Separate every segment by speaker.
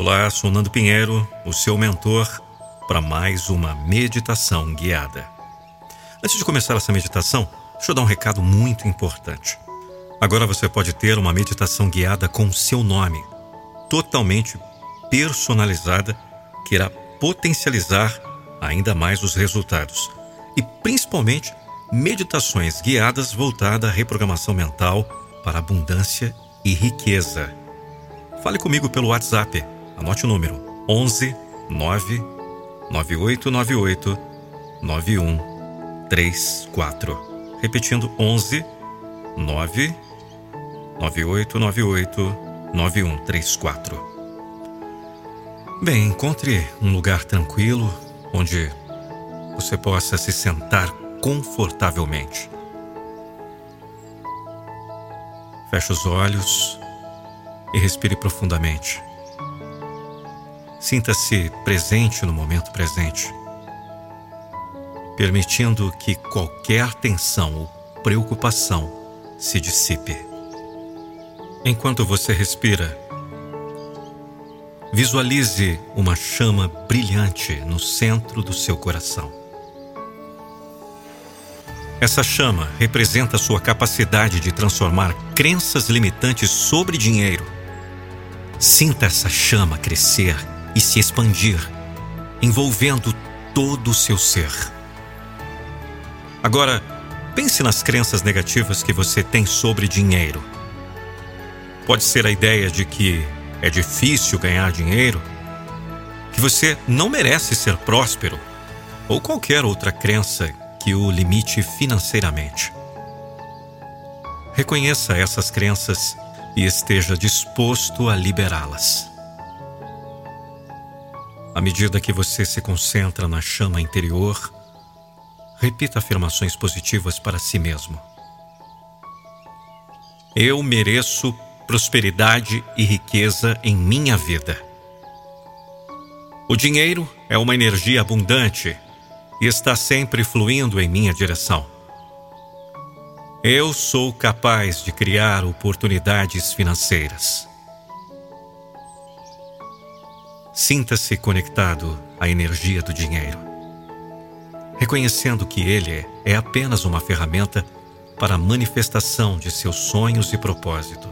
Speaker 1: Olá, sou Nando Pinheiro, o seu mentor, para mais uma meditação guiada. Antes de começar essa meditação, deixa eu dar um recado muito importante. Agora você pode ter uma meditação guiada com o seu nome, totalmente personalizada, que irá potencializar ainda mais os resultados e principalmente meditações guiadas voltadas à reprogramação mental para abundância e riqueza. Fale comigo pelo WhatsApp Anote o número: 11 9 9898 9134. Repetindo: 11 9 9898 9134. Bem, encontre um lugar tranquilo onde você possa se sentar confortavelmente. Feche os olhos e respire profundamente. Sinta-se presente no momento presente, permitindo que qualquer tensão ou preocupação se dissipe. Enquanto você respira, visualize uma chama brilhante no centro do seu coração. Essa chama representa sua capacidade de transformar crenças limitantes sobre dinheiro. Sinta essa chama crescer e se expandir, envolvendo todo o seu ser. Agora, pense nas crenças negativas que você tem sobre dinheiro. Pode ser a ideia de que é difícil ganhar dinheiro, que você não merece ser próspero, ou qualquer outra crença que o limite financeiramente. Reconheça essas crenças e esteja disposto a liberá-las. À medida que você se concentra na chama interior, repita afirmações positivas para si mesmo. Eu mereço prosperidade e riqueza em minha vida. O dinheiro é uma energia abundante e está sempre fluindo em minha direção. Eu sou capaz de criar oportunidades financeiras. Sinta-se conectado à energia do dinheiro, reconhecendo que ele é apenas uma ferramenta para a manifestação de seus sonhos e propósito.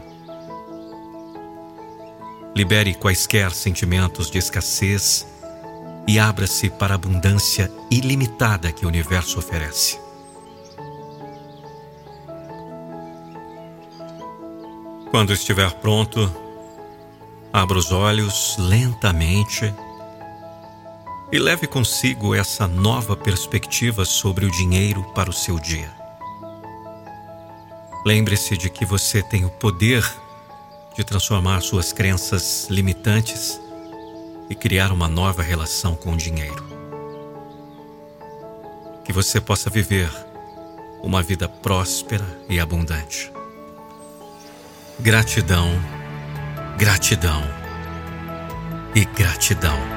Speaker 1: Libere quaisquer sentimentos de escassez e abra-se para a abundância ilimitada que o universo oferece. Quando estiver pronto, Abra os olhos lentamente e leve consigo essa nova perspectiva sobre o dinheiro para o seu dia. Lembre-se de que você tem o poder de transformar suas crenças limitantes e criar uma nova relação com o dinheiro. Que você possa viver uma vida próspera e abundante. Gratidão gratidão e gratidão.